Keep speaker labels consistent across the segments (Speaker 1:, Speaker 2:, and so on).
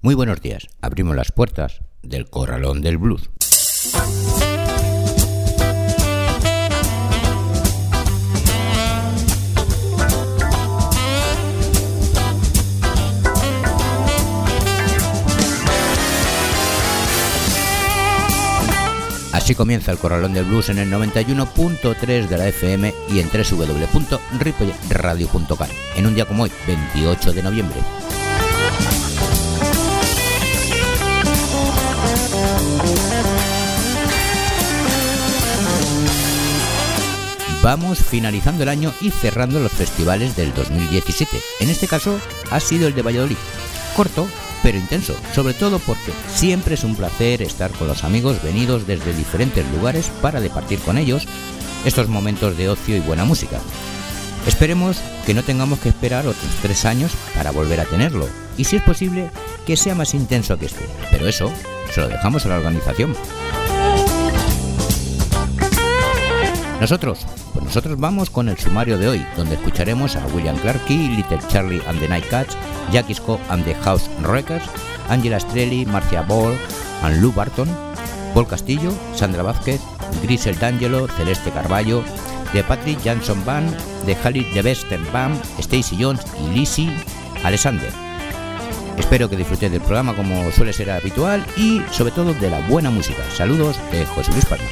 Speaker 1: Muy buenos días. Abrimos las puertas del corralón del blues. Así comienza el Corralón del Blues en el 91.3 de la FM y en www.ripoyradio.com en un día como hoy, 28 de noviembre. Vamos finalizando el año y cerrando los festivales del 2017. En este caso ha sido el de Valladolid. Corto, pero intenso, sobre todo porque siempre es un placer estar con los amigos venidos desde diferentes lugares para departir con ellos estos momentos de ocio y buena música. Esperemos que no tengamos que esperar otros tres años para volver a tenerlo y si es posible que sea más intenso que este, pero eso se lo dejamos a la organización. Nosotros, nosotros vamos con el sumario de hoy, donde escucharemos a William Clarkey, Little Charlie and the Night Cats, Jackie Scott and the House Wreckers, Angela Strelli, Marcia Ball and Lou Barton, Paul Castillo, Sandra Vázquez, Grisel D'Angelo, Celeste Carballo, de Patrick Jansson Band, de Hallie de Westen Band, Stacy Jones y Lizzie Alexander. Espero que disfrutéis del programa como suele ser habitual y sobre todo de la buena música. Saludos de José Luis Palma.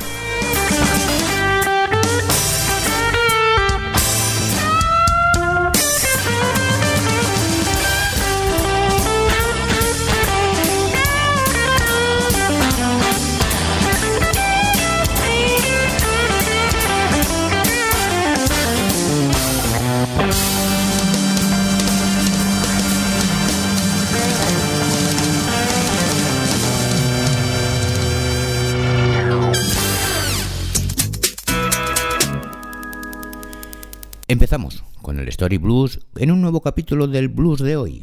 Speaker 1: Story Blues en un nuevo capítulo del blues de hoy.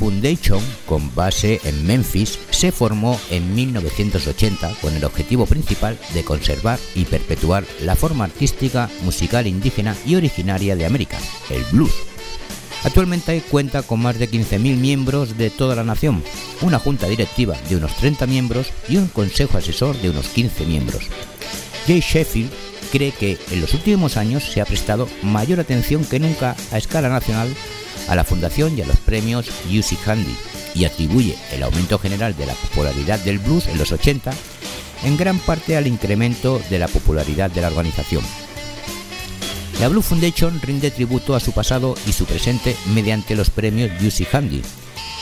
Speaker 1: Foundation, con base en Memphis, se formó en 1980 con el objetivo principal de conservar y perpetuar la forma artística, musical indígena y originaria de América, el blues. Actualmente cuenta con más de 15.000 miembros de toda la nación, una junta directiva de unos 30 miembros y un consejo asesor de unos 15 miembros. Jay Sheffield cree que en los últimos años se ha prestado mayor atención que nunca a escala nacional a la fundación y a los premios Music Handy y atribuye el aumento general de la popularidad del blues en los 80 en gran parte al incremento de la popularidad de la organización. La Blue Foundation rinde tributo a su pasado y su presente mediante los premios Music Handy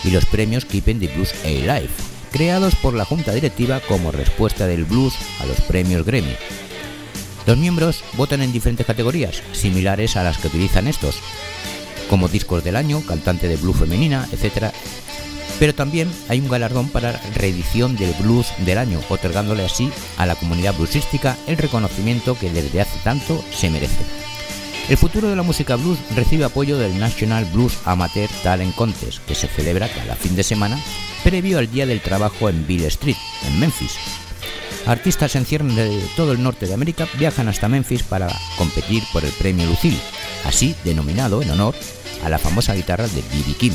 Speaker 1: y los premios Keeping the Blues Alive, creados por la junta directiva como respuesta del blues a los premios Grammy. Los miembros votan en diferentes categorías, similares a las que utilizan estos, como discos del año, cantante de blues femenina, etc. Pero también hay un galardón para reedición del blues del año, otorgándole así a la comunidad bluesística el reconocimiento que desde hace tanto se merece. El futuro de la música blues recibe apoyo del National Blues Amateur Talent Contest, que se celebra cada fin de semana previo al Día del Trabajo en Bill Street, en Memphis. Artistas en cierre de todo el norte de América viajan hasta Memphis para competir por el premio Lucille, así denominado en honor a la famosa guitarra de B.B. King.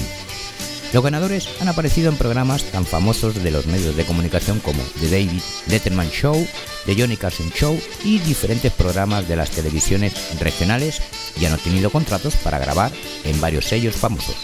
Speaker 1: Los ganadores han aparecido en programas tan famosos de los medios de comunicación como The David Letterman Show, The Johnny Carson Show y diferentes programas de las televisiones regionales y han obtenido contratos para grabar en varios sellos famosos.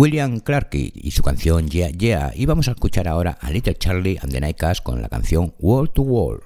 Speaker 1: William Clarke y su canción Yeah Yeah y vamos a escuchar ahora a Little Charlie and the Nightcats con la canción Wall to Wall.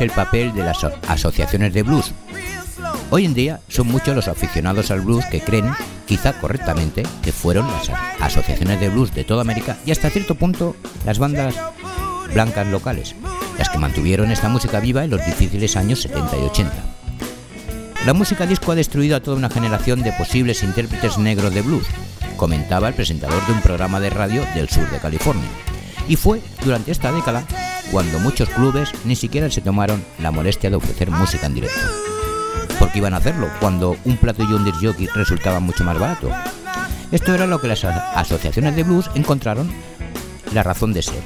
Speaker 1: El papel de las asociaciones de blues? Hoy en día son muchos los aficionados al blues que creen, quizá correctamente, que fueron las asociaciones de blues de toda América y hasta cierto punto las bandas blancas locales, las que mantuvieron esta música viva en los difíciles años 70 y 80. La música disco ha destruido a toda una generación de posibles intérpretes negros de blues, comentaba el presentador de un programa de radio del sur de California. Y fue durante esta década cuando muchos clubes ni siquiera se tomaron la molestia de ofrecer música en directo. Porque iban a hacerlo cuando un plato y un disc jockey resultaba mucho más barato. Esto era lo que las asociaciones de blues encontraron la razón de ser.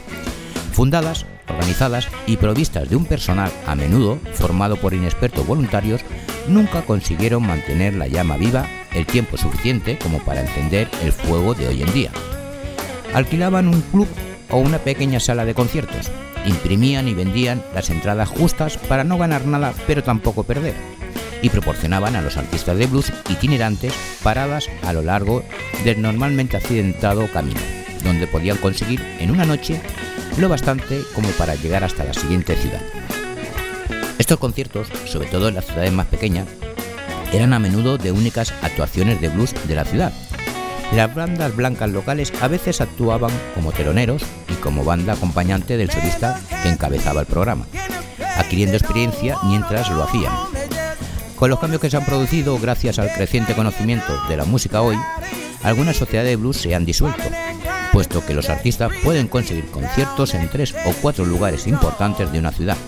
Speaker 1: Fundadas, organizadas y provistas de un personal a menudo formado por inexpertos voluntarios, nunca consiguieron mantener la llama viva el tiempo suficiente como para encender el fuego de hoy en día. Alquilaban un club o una pequeña sala de conciertos, imprimían y vendían las entradas justas para no ganar nada pero tampoco perder y proporcionaban a los artistas de blues itinerantes paradas a lo largo del normalmente accidentado camino, donde podían conseguir en una noche lo bastante como para llegar hasta la siguiente ciudad. Estos conciertos, sobre todo en las ciudades más pequeñas, eran a menudo de únicas actuaciones de blues de la ciudad. Las bandas blancas locales a veces actuaban como teloneros como banda acompañante del solista que encabezaba el programa, adquiriendo experiencia mientras lo hacían. Con los cambios que se han producido gracias al creciente conocimiento de la música hoy, algunas sociedades de blues se han disuelto, puesto que los artistas pueden conseguir conciertos en tres o cuatro lugares importantes de una ciudad.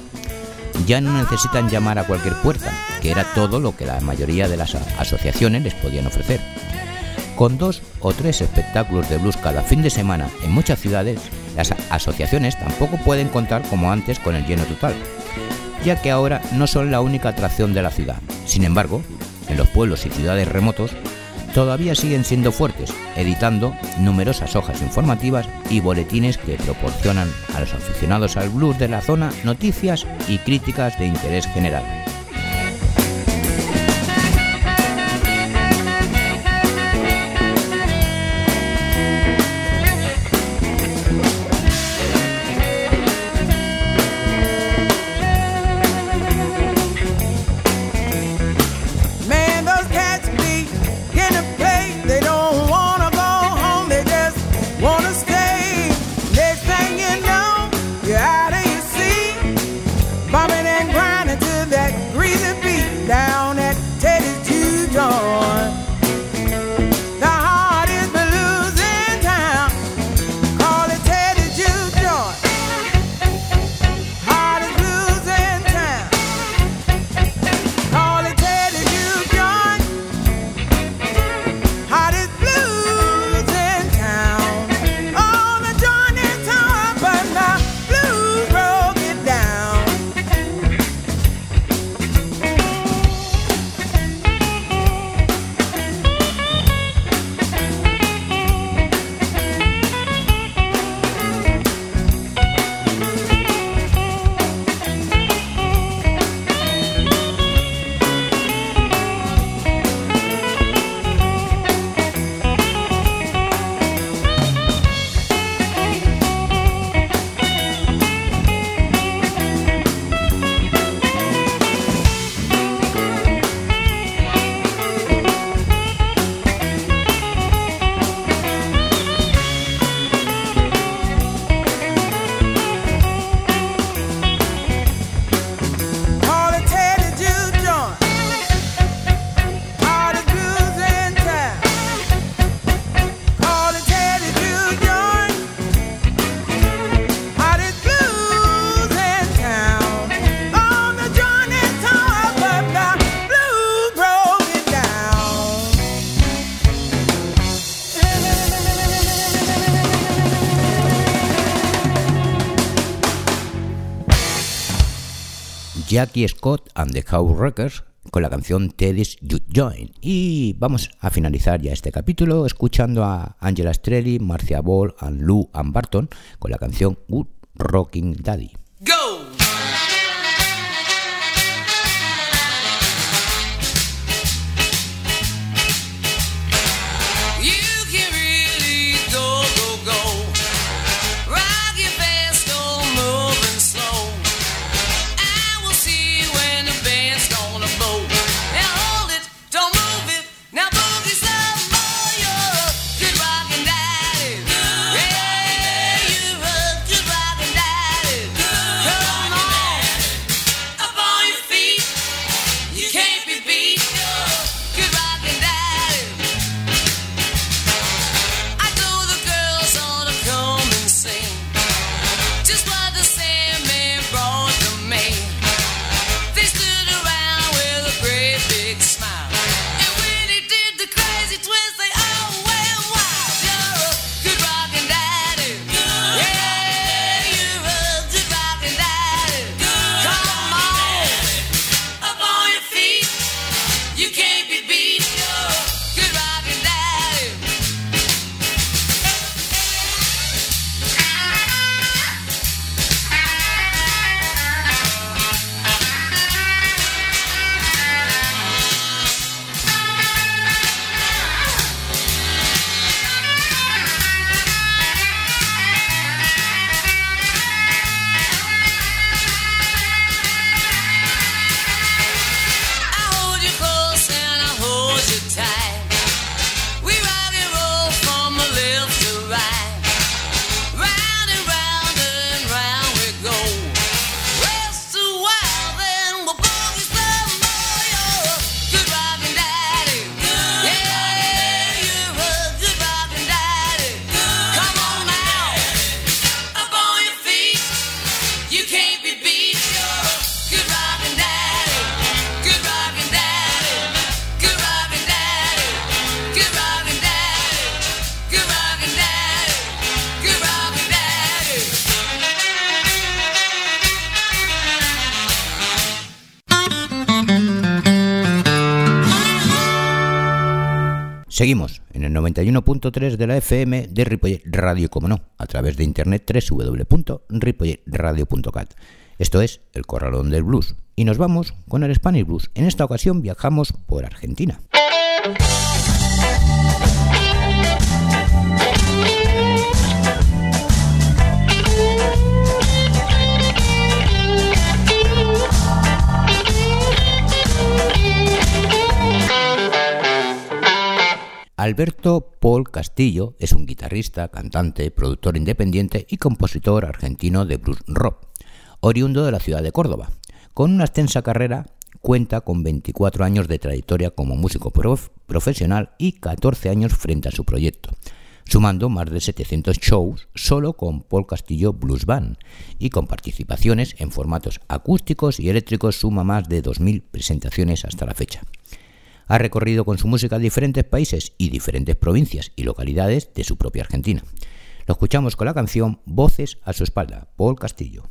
Speaker 1: Ya no necesitan llamar a cualquier puerta, que era todo lo que la mayoría de las asociaciones les podían ofrecer. Con dos o tres espectáculos de blues cada fin de semana en muchas ciudades, las asociaciones tampoco pueden contar como antes con el lleno total, ya que ahora no son la única atracción de la ciudad. Sin embargo, en los pueblos y ciudades remotos todavía siguen siendo fuertes, editando numerosas hojas informativas y boletines que proporcionan a los aficionados al blues de la zona noticias y críticas de interés general. Jackie Scott and the Records con la canción Teddy's You Join. Y vamos a finalizar ya este capítulo escuchando a Angela Strelli, Marcia Ball and Lou and Barton con la canción Good Rocking Daddy. 91.3 de la FM de Ripollet Radio, como no, a través de internet www.ripolletradio.cat. Esto es El Corralón del Blues. Y nos vamos con el Spanish Blues. En esta ocasión viajamos por Argentina. Alberto Paul Castillo es un guitarrista, cantante, productor independiente y compositor argentino de blues rock, oriundo de la ciudad de Córdoba. Con una extensa carrera, cuenta con 24 años de trayectoria como músico profesional y 14 años frente a su proyecto, sumando más de 700 shows solo con Paul Castillo Blues Band y con participaciones en formatos acústicos y eléctricos suma más de 2.000 presentaciones hasta la fecha. Ha recorrido con su música diferentes países y diferentes provincias y localidades de su propia Argentina. Lo escuchamos con la canción Voces a su espalda, Paul Castillo.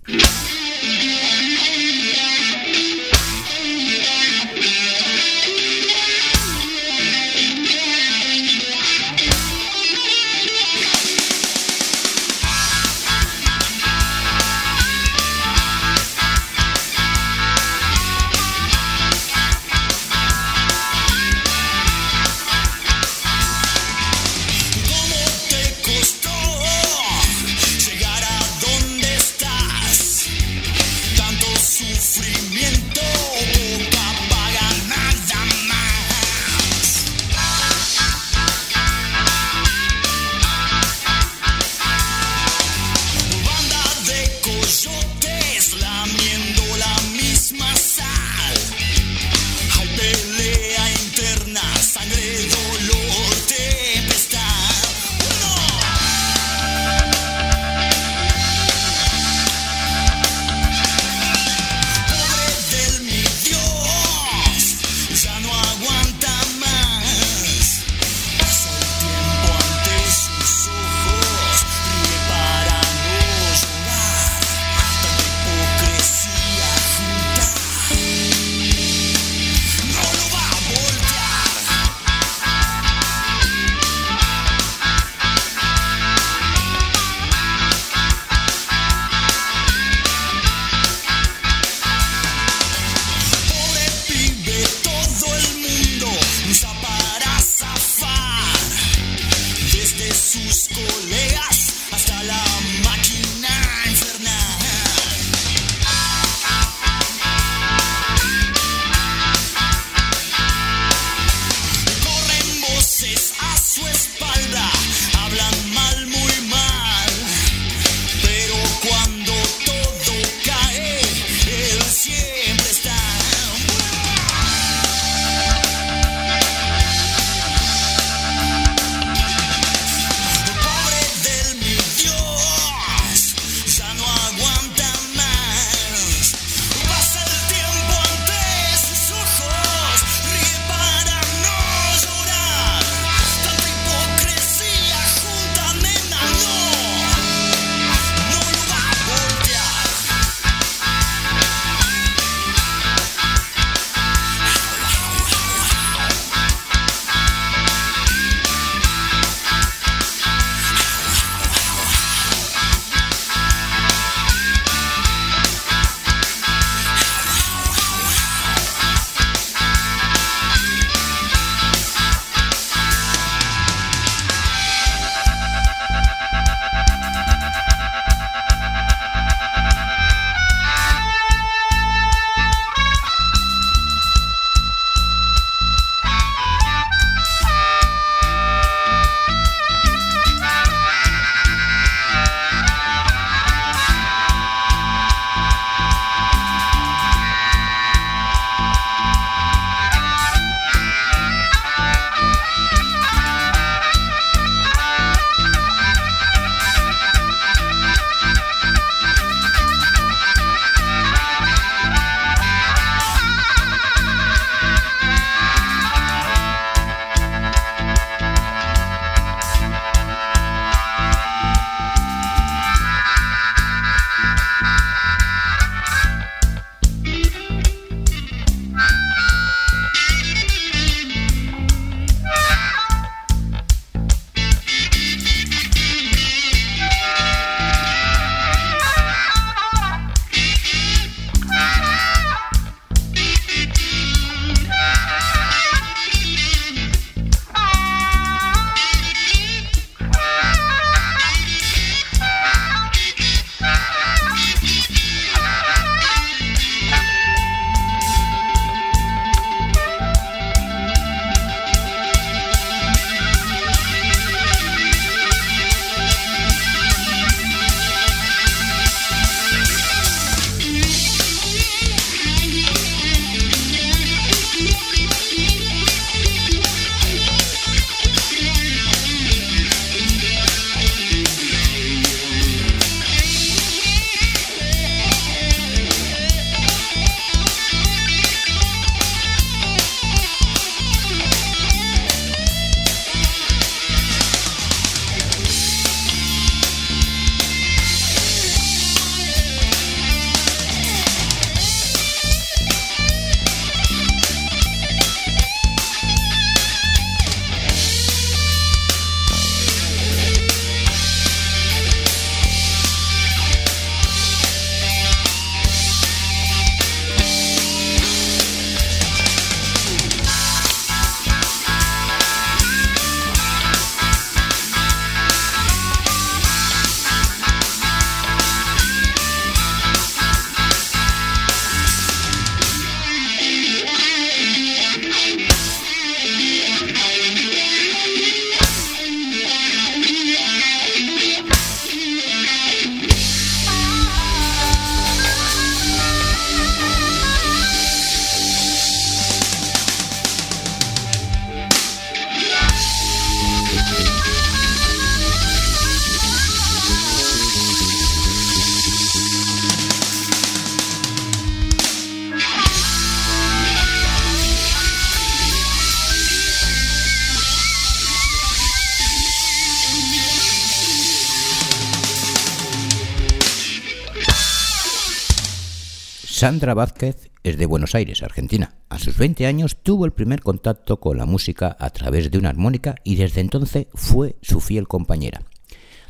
Speaker 1: Sandra Vázquez es de Buenos Aires, Argentina. A sus 20 años tuvo el primer contacto con la música a través de una armónica y desde entonces fue su fiel compañera.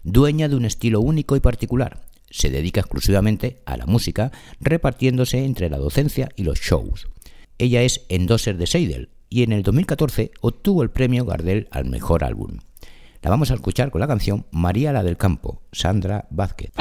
Speaker 1: Dueña de un estilo único y particular, se dedica exclusivamente a la música, repartiéndose entre la docencia y los shows. Ella es endosser de Seidel y en el 2014 obtuvo el premio Gardel al mejor álbum. La vamos a escuchar con la canción María la del Campo, Sandra Vázquez.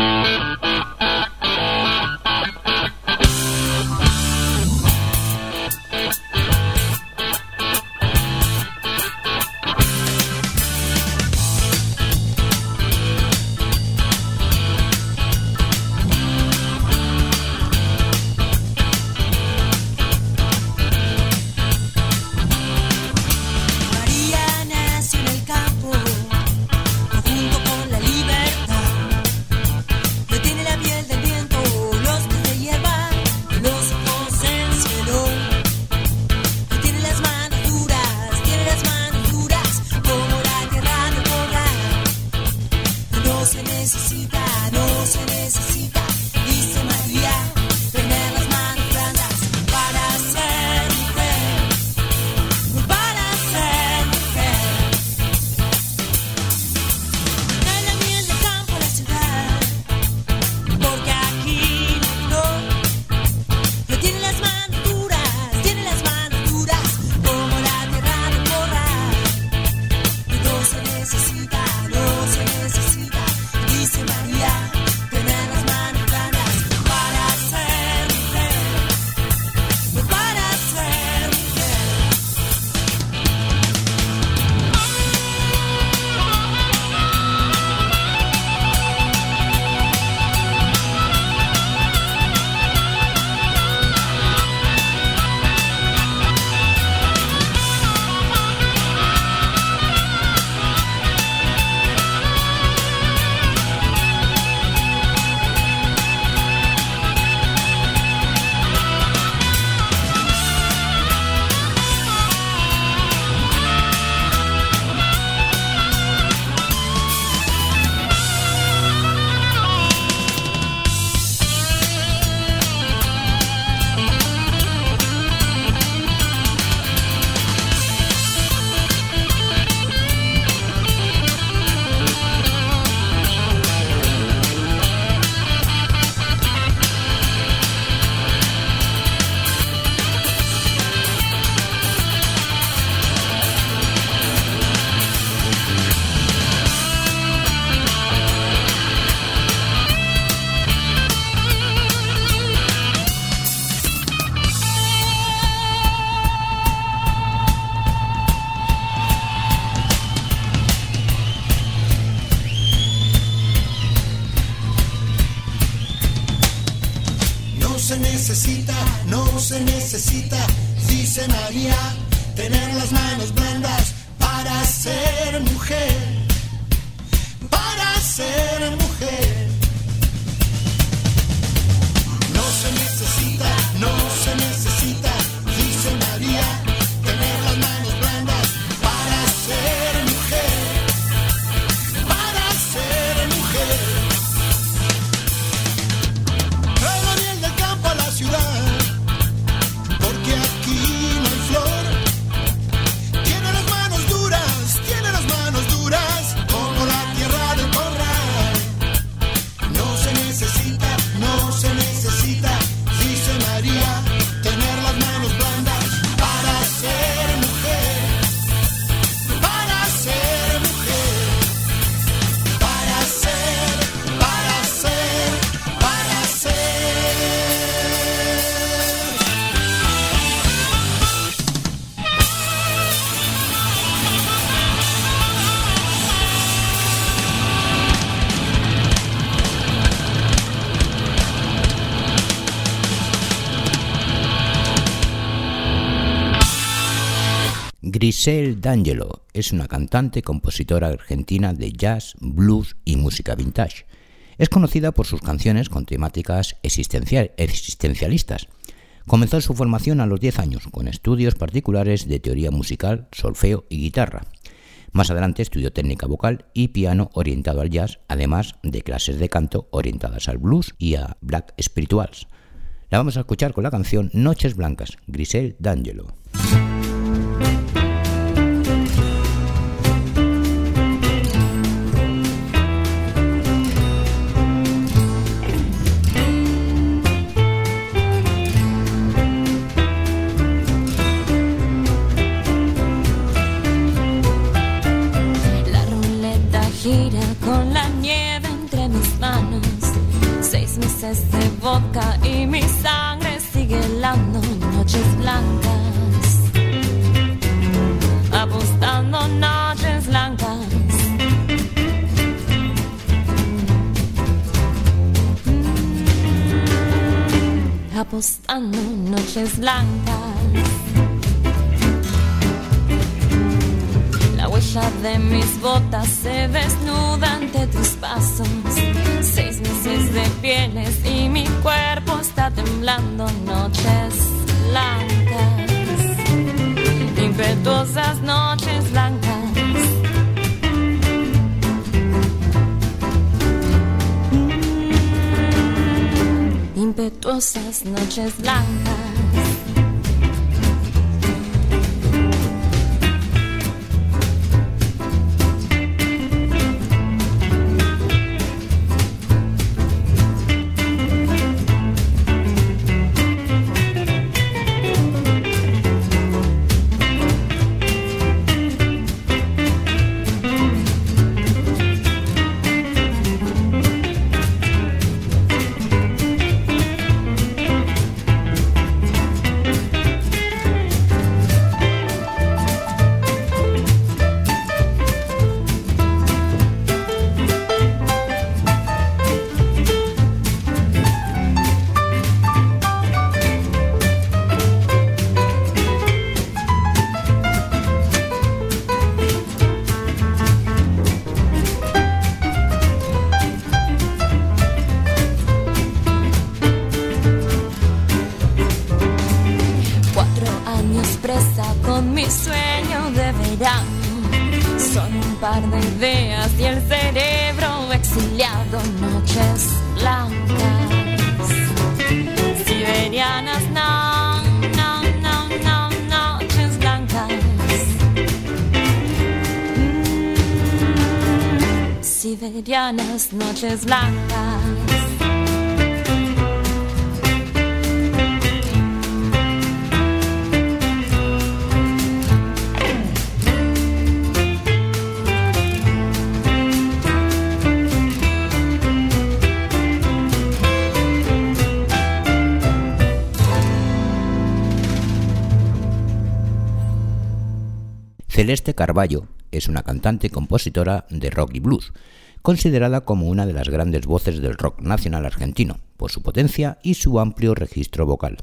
Speaker 1: Grisel D'Angelo es una cantante compositora argentina de jazz, blues y música vintage. Es conocida por sus canciones con temáticas existencialistas. Comenzó su formación a los 10 años con estudios particulares de teoría musical, solfeo y guitarra. Más adelante estudió técnica vocal y piano orientado al jazz, además de clases de canto orientadas al blues y a black spirituals. La vamos a escuchar con la canción Noches Blancas, Grisel D'Angelo.
Speaker 2: Apostando noches blancas. huella de mis botas se desnuda ante tus pasos. Seis meses de pieles y mi cuerpo está temblando. Noches blancas, impetuosas noches blancas. Mm, impetuosas noches blancas. Noches blancas.
Speaker 1: Celeste Carballo es una cantante y compositora de rock y blues considerada como una de las grandes voces del rock nacional argentino, por su potencia y su amplio registro vocal.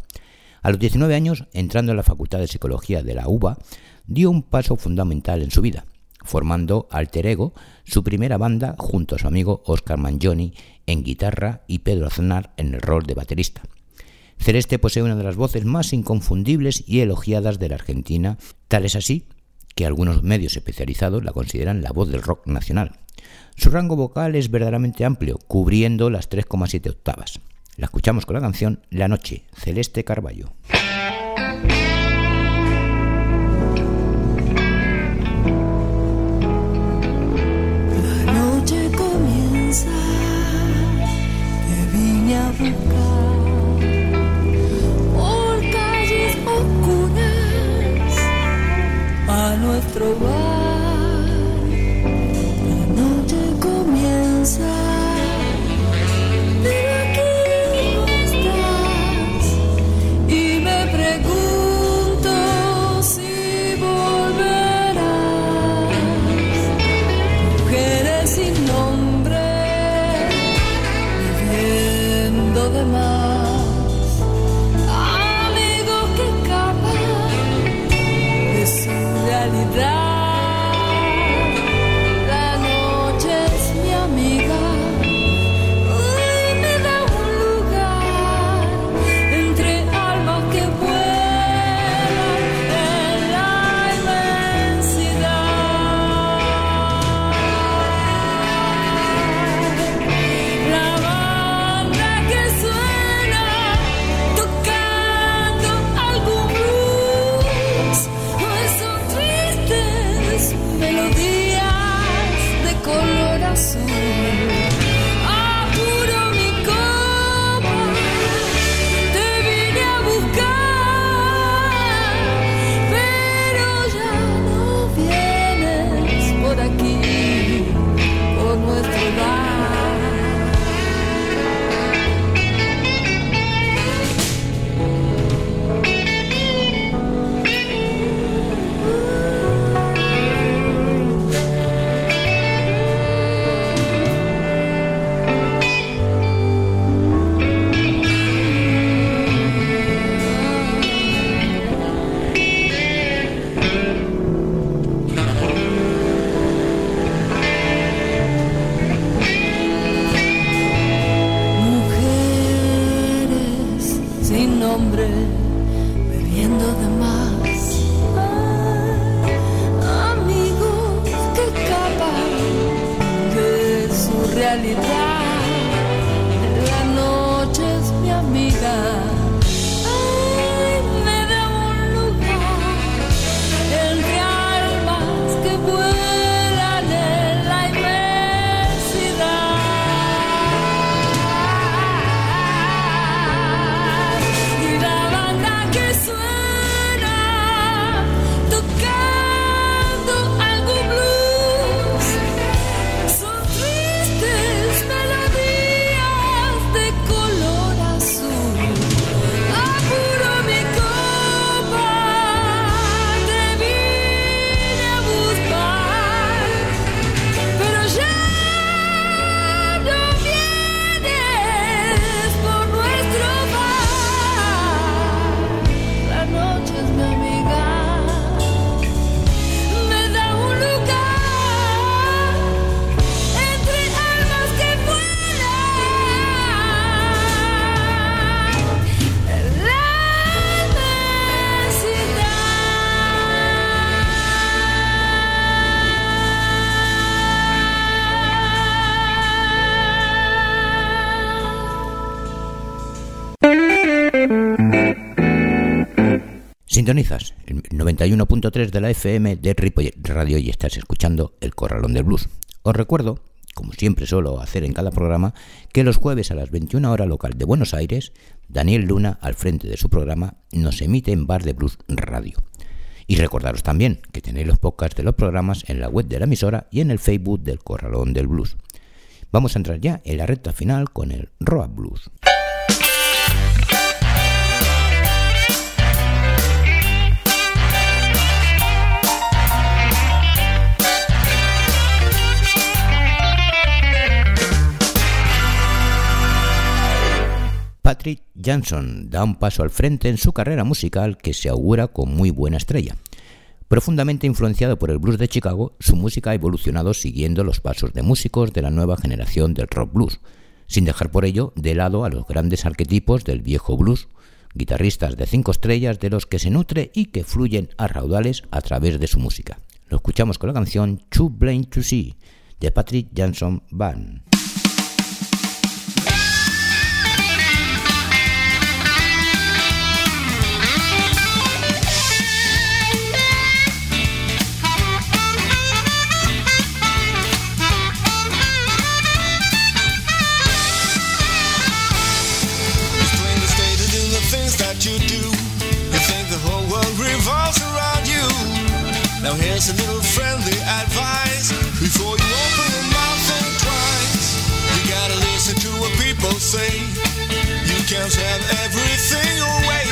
Speaker 1: A los 19 años, entrando en la Facultad de Psicología de la UBA, dio un paso fundamental en su vida, formando Alter Ego, su primera banda, junto a su amigo Oscar Mangioni en guitarra y Pedro Aznar en el rol de baterista. Celeste posee una de las voces más inconfundibles y elogiadas de la Argentina, tal es así que algunos medios especializados la consideran la voz del rock nacional, su rango vocal es verdaderamente amplio, cubriendo las 3,7 octavas. La escuchamos con la canción La Noche, Celeste Carballo.
Speaker 3: La noche comienza, por calles oscuras a nuestro bar. Pero realidad.
Speaker 1: 91.3 de la FM de Ripollet Radio y estás escuchando El Corralón del Blues. Os recuerdo, como siempre suelo hacer en cada programa, que los jueves a las 21 horas local de Buenos Aires, Daniel Luna, al frente de su programa, nos emite en Bar de Blues Radio. Y recordaros también que tenéis los podcasts de los programas en la web de la emisora y en el Facebook del Corralón del Blues. Vamos a entrar ya en la recta final con el Road Blues. Patrick Johnson da un paso al frente en su carrera musical que se augura con muy buena estrella. Profundamente influenciado por el blues de Chicago, su música ha evolucionado siguiendo los pasos de músicos de la nueva generación del rock blues, sin dejar por ello de lado a los grandes arquetipos del viejo blues, guitarristas de cinco estrellas de los que se nutre y que fluyen a raudales a través de su música. Lo escuchamos con la canción Too Blind to See de Patrick Johnson Band.
Speaker 4: Now here's a little friendly advice before you open your mouth and twice. You gotta listen to what people say. You can't have everything your way.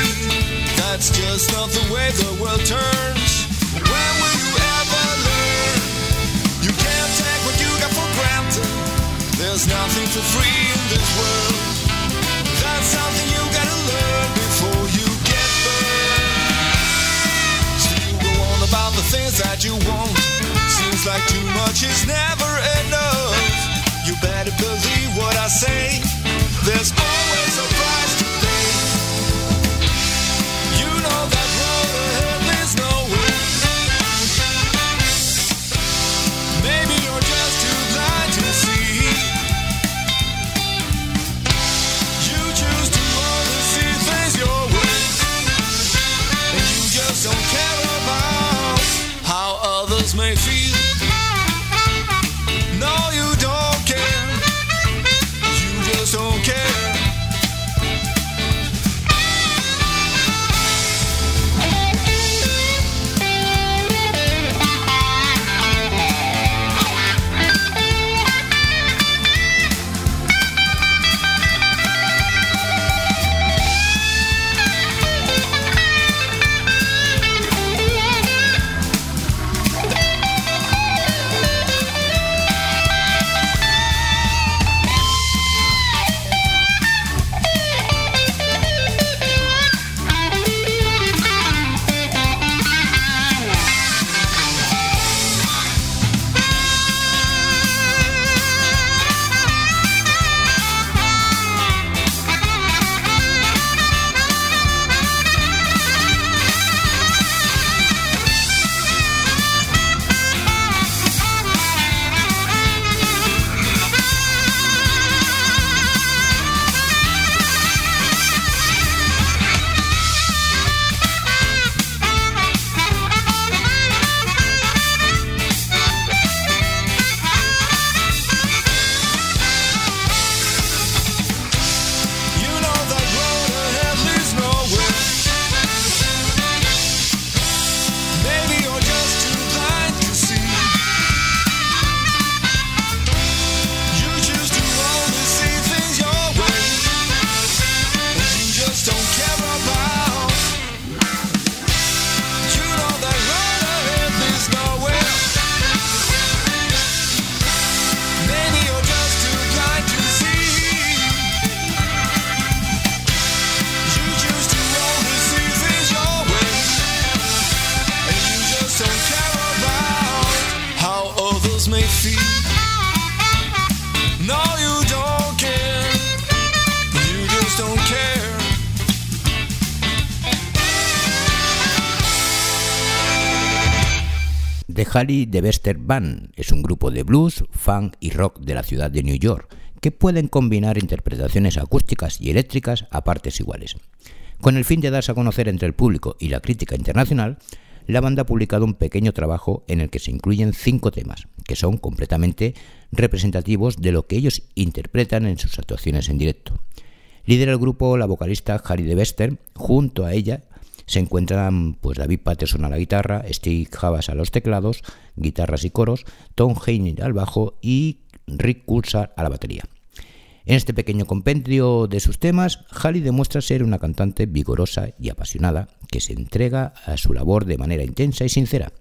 Speaker 4: That's just not the way the world turns. When will you ever learn? You can't take what you got for granted. There's nothing for free in this world. Things that you want. Seems like too much is never enough. You better believe what I say. There's
Speaker 1: The de Bester Band es un grupo de blues, funk y rock de la ciudad de New York que pueden combinar interpretaciones acústicas y eléctricas a partes iguales. Con el fin de darse a conocer entre el público y la crítica internacional, la banda ha publicado un pequeño trabajo en el que se incluyen cinco temas, que son completamente representativos de lo que ellos interpretan en sus actuaciones en directo. Lidera el grupo la vocalista Harry de Bester, junto a ella se encuentran pues, David Patterson a la guitarra, Steve Havas a los teclados, guitarras y coros, Tom Heine al bajo y Rick Coulsar a la batería. En este pequeño compendio de sus temas, Halley demuestra ser una cantante vigorosa y apasionada que se entrega a su labor de manera intensa y sincera,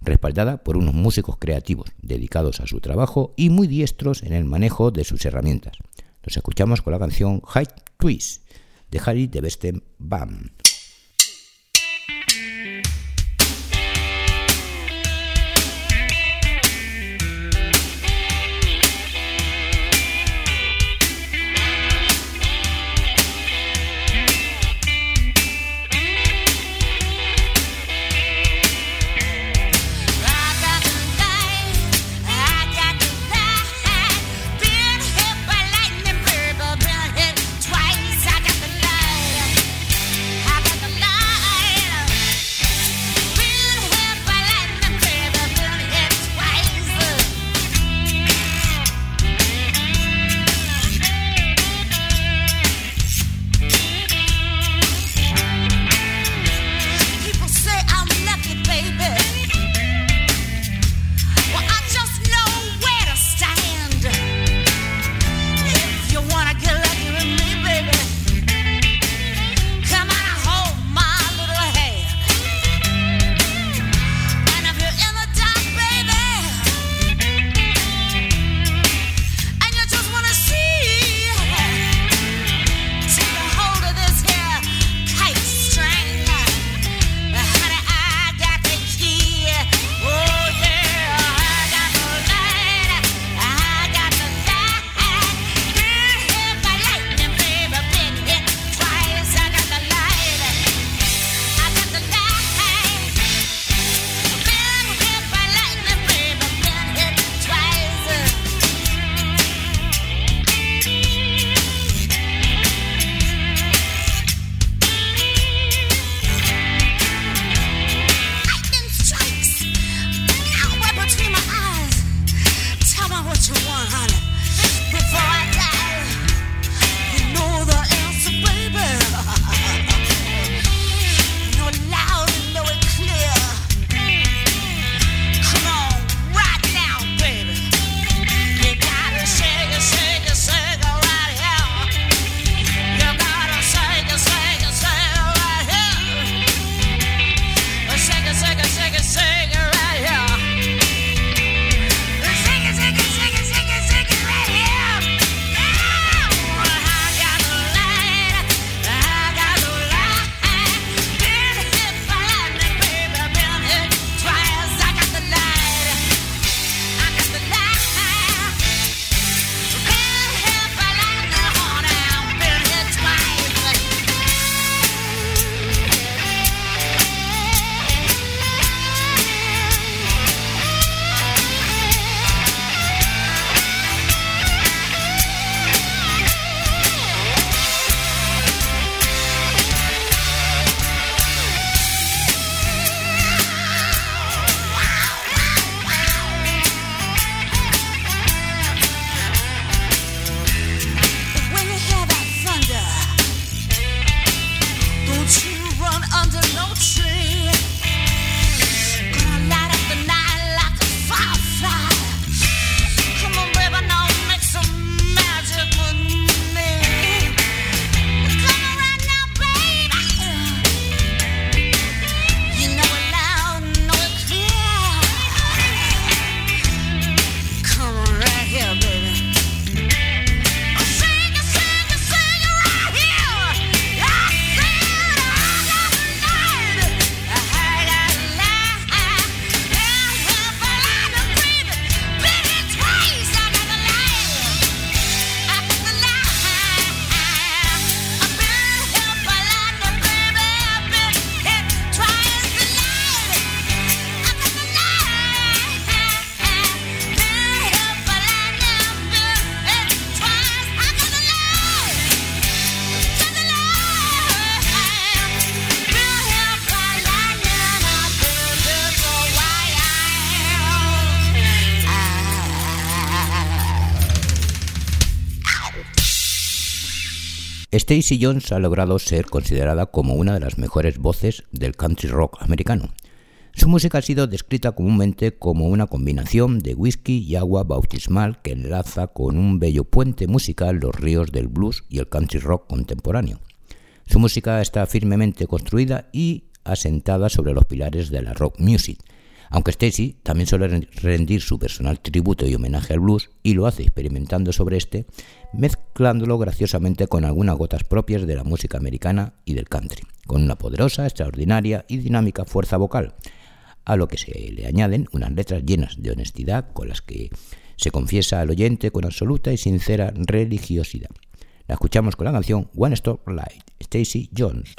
Speaker 1: respaldada por unos músicos creativos dedicados a su trabajo y muy diestros en el manejo de sus herramientas. Nos escuchamos con la canción High Twist de Harry de Besten Bam. Stacy Jones ha logrado ser considerada como una de las mejores voces del country rock americano. Su música ha sido descrita comúnmente como una combinación de whisky y agua bautismal que enlaza con un bello puente musical los ríos del blues y el country rock contemporáneo. Su música está firmemente construida y asentada sobre los pilares de la rock music, aunque Stacy también suele rendir su personal tributo y homenaje al blues y lo hace experimentando sobre este, mezclándolo graciosamente con algunas gotas propias de la música americana y del country, con una poderosa, extraordinaria y dinámica fuerza vocal, a lo que se le añaden unas letras llenas de honestidad con las que se confiesa al oyente con absoluta y sincera religiosidad. La escuchamos con la canción One Stop Light, Stacy Jones.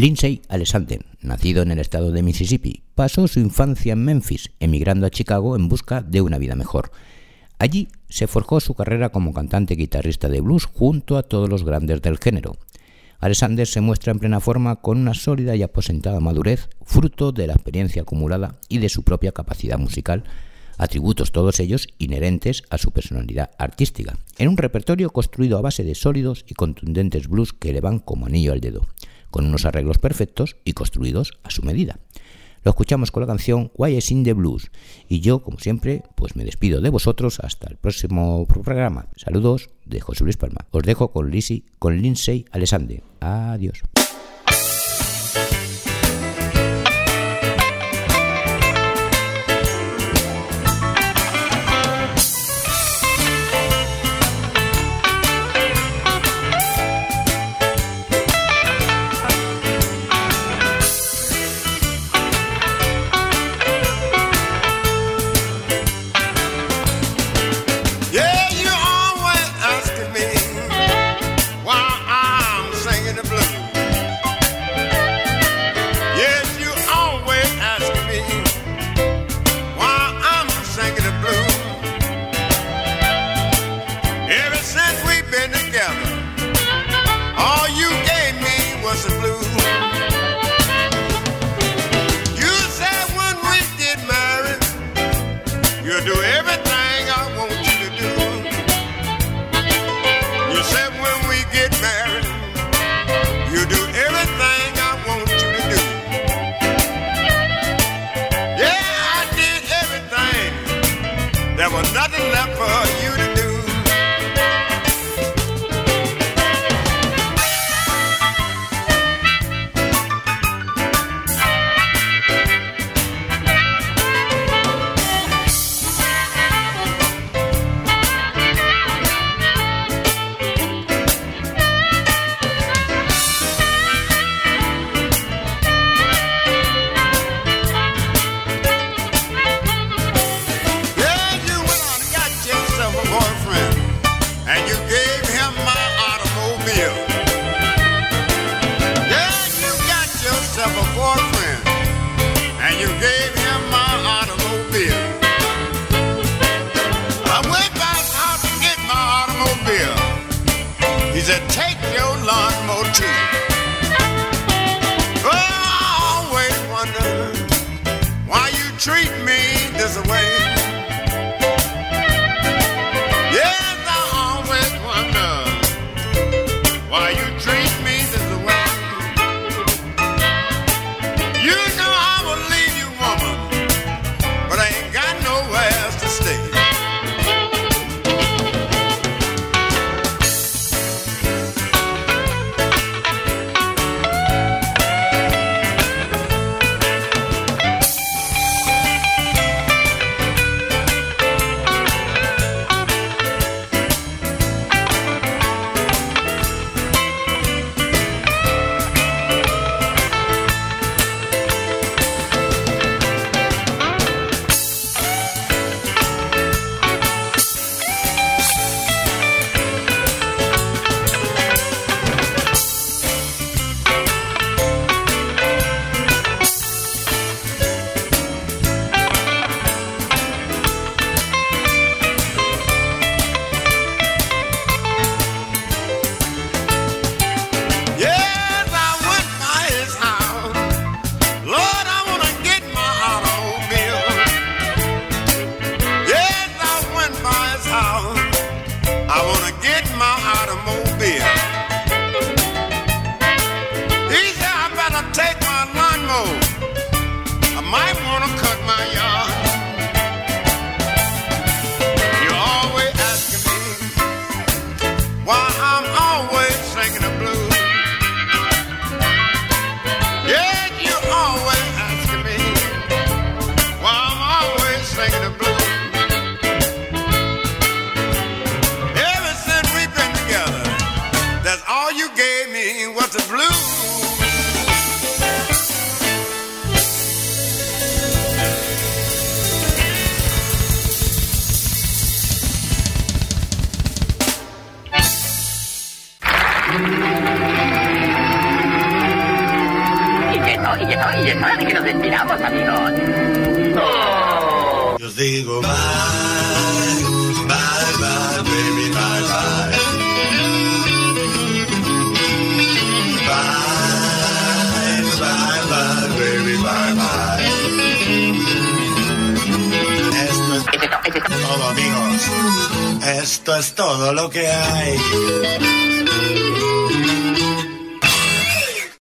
Speaker 1: Lindsay Alexander, nacido en el estado de Mississippi, pasó su infancia en Memphis, emigrando a Chicago en busca de una vida mejor. Allí se forjó su carrera como cantante y guitarrista de blues junto a todos los grandes del género. Alexander se muestra en plena forma con una sólida y aposentada madurez, fruto de la experiencia acumulada y de su propia capacidad musical, atributos todos ellos inherentes a su personalidad artística, en un repertorio construido a base de sólidos y contundentes blues que le van como anillo al dedo con unos arreglos perfectos y construidos a su medida. Lo escuchamos con la canción Why is in the Blues y yo, como siempre, pues me despido de vosotros hasta el próximo programa. Saludos de José Luis Palma. Os dejo con, Lizzie, con Lindsay Alexander. Adiós.